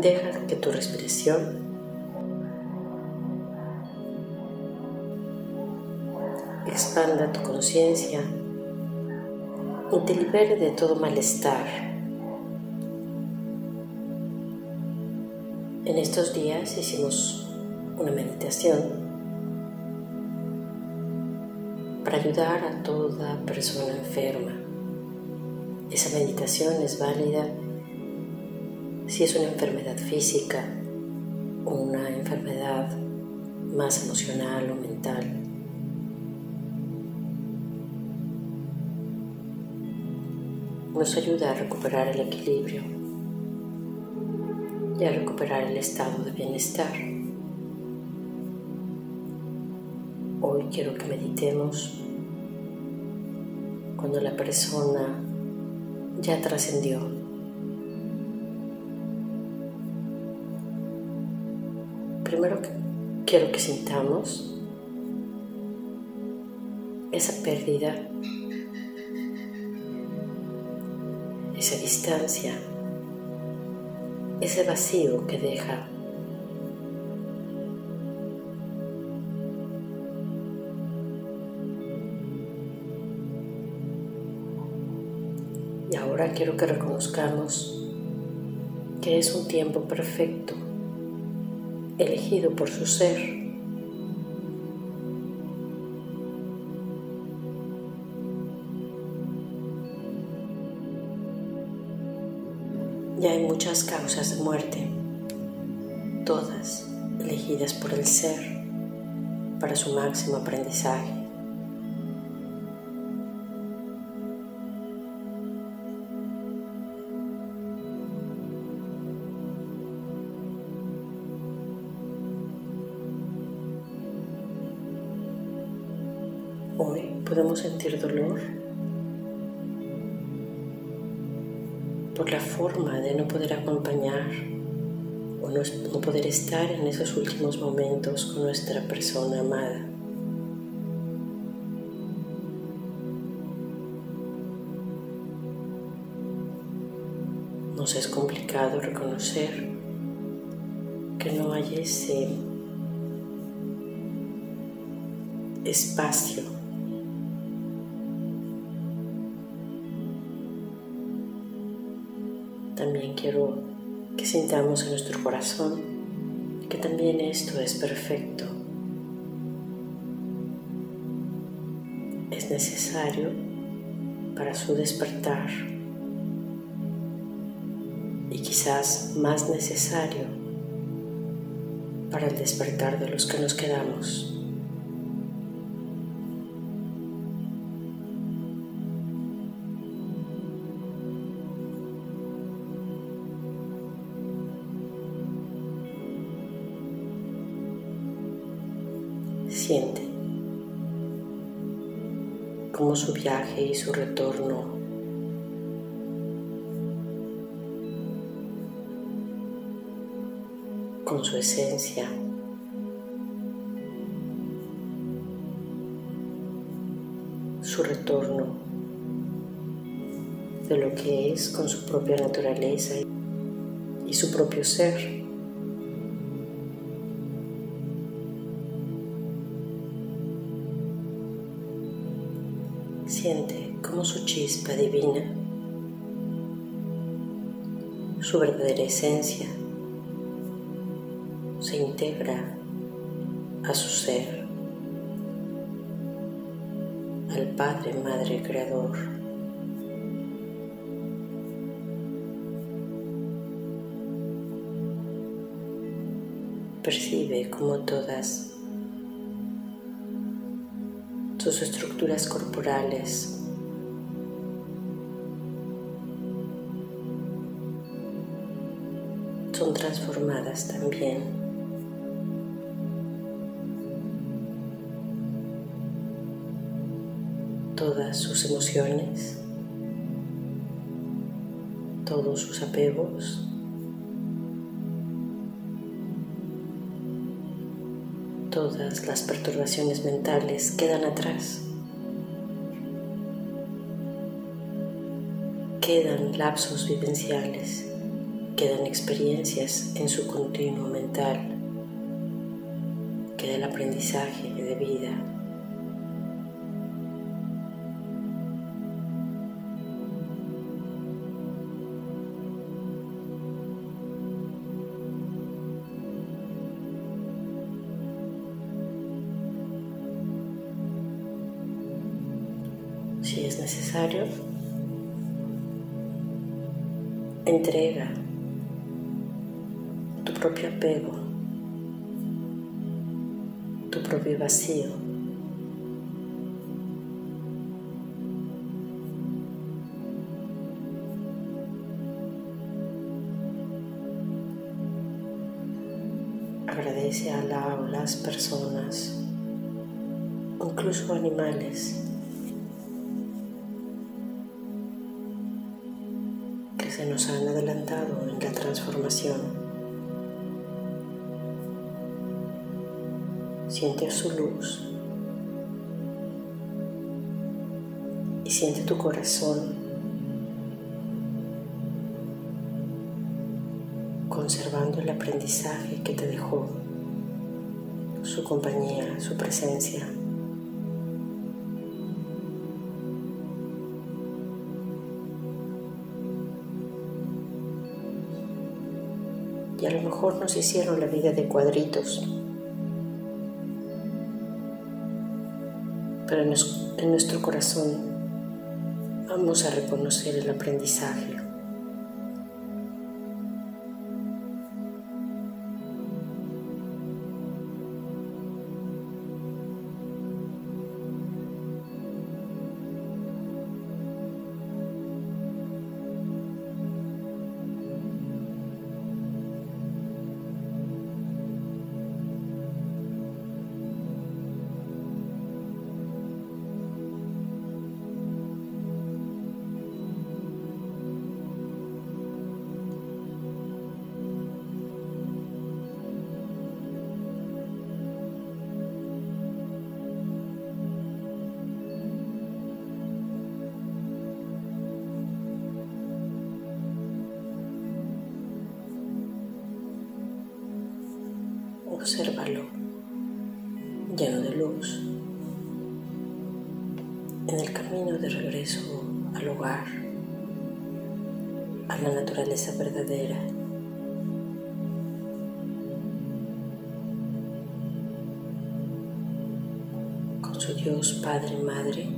Deja que tu respiración expanda tu conciencia y te libere de todo malestar. En estos días hicimos una meditación para ayudar a toda persona enferma. Esa meditación es válida si es una enfermedad física o una enfermedad más emocional o mental. Nos ayuda a recuperar el equilibrio y a recuperar el estado de bienestar. Hoy quiero que meditemos cuando la persona ya trascendió primero quiero que sintamos esa pérdida, esa distancia, ese vacío que deja. Y ahora quiero que reconozcamos que es un tiempo perfecto elegido por su ser. Ya hay muchas causas de muerte, todas elegidas por el ser para su máximo aprendizaje. Podemos sentir dolor por la forma de no poder acompañar o no, poder estar en esos últimos momentos con nuestra persona amada. Nos es complicado reconocer que no hay ese espacio también quiero que sintamos en nuestro corazón que también esto es perfecto. Es necesario para su despertar y quizás más necesario para el despertar de los que nos quedamos. Como su viaje y su retorno. Con su esencia. Su retorno. De lo que es con su propia naturaleza y su propio ser. Siente como su chispa divina, su verdadera esencia, se integra a su ser, al Padre, Madre, Creador. Percibe como todas sus estructuras corporales. son transformadas también. Todas sus emociones, todos sus apegos, todas las perturbaciones mentales quedan atrás. Quedan lapsos vivenciales, quedan experiencias en su continuo mental, queda el aprendizaje de vida. Entrega tu propio apego, tu propio vacío. Agradece a la las personas, incluso animales, nos han adelantado en la transformación. Siente su luz y siente tu corazón conservando el aprendizaje que te dejó, su compañía, su presencia. Mejor nos hicieron la vida de cuadritos pero en nuestro corazón vamos a reconocer el aprendizaje. En el camino de regreso al hogar, a la naturaleza verdadera. Con su Dios Padre, Madre,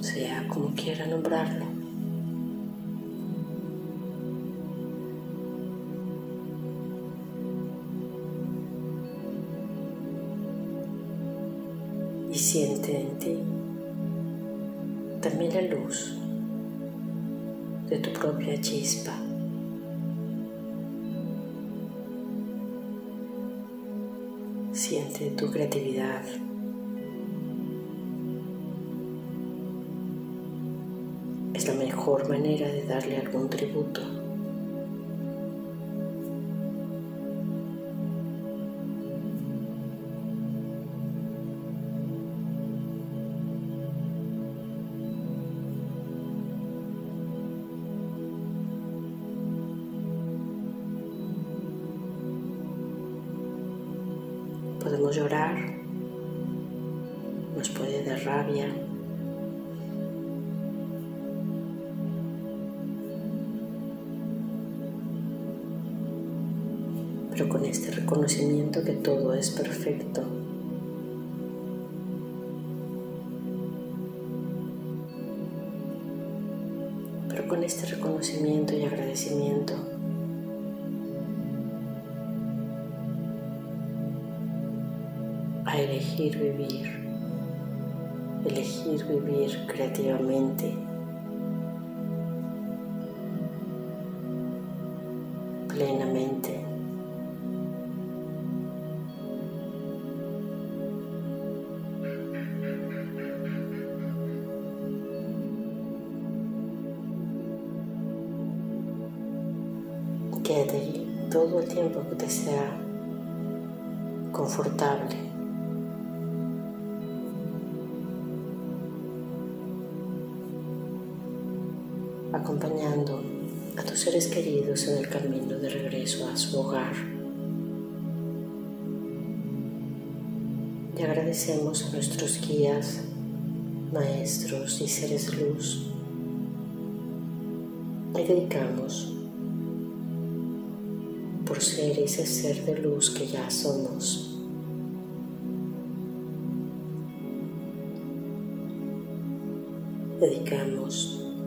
sea como quiera nombrarlo. Y siente en ti también la luz de tu propia chispa. Siente tu creatividad. Es la mejor manera de darle algún tributo. Llorar, nos puede dar rabia. Pero con este reconocimiento que todo es perfecto. Pero con este reconocimiento y agradecimiento elegir vivir, elegir vivir creativamente. plenamente. Quédate todo el tiempo que te sea confortable. Acompañando a tus seres queridos en el camino de regreso a su hogar. Y agradecemos a nuestros guías, maestros y seres luz. Y dedicamos por ser ese ser de luz que ya somos. Dedicamos